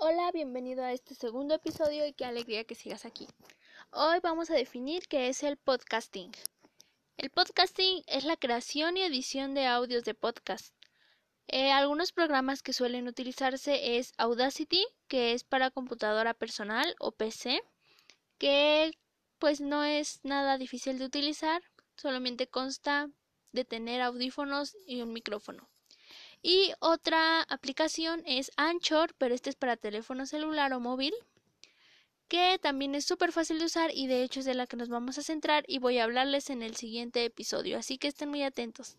Hola, bienvenido a este segundo episodio y qué alegría que sigas aquí. Hoy vamos a definir qué es el podcasting. El podcasting es la creación y edición de audios de podcast. Eh, algunos programas que suelen utilizarse es Audacity, que es para computadora personal o PC, que pues no es nada difícil de utilizar, solamente consta de tener audífonos y un micrófono. Y otra aplicación es Anchor, pero este es para teléfono celular o móvil, que también es súper fácil de usar y de hecho es de la que nos vamos a centrar y voy a hablarles en el siguiente episodio, así que estén muy atentos.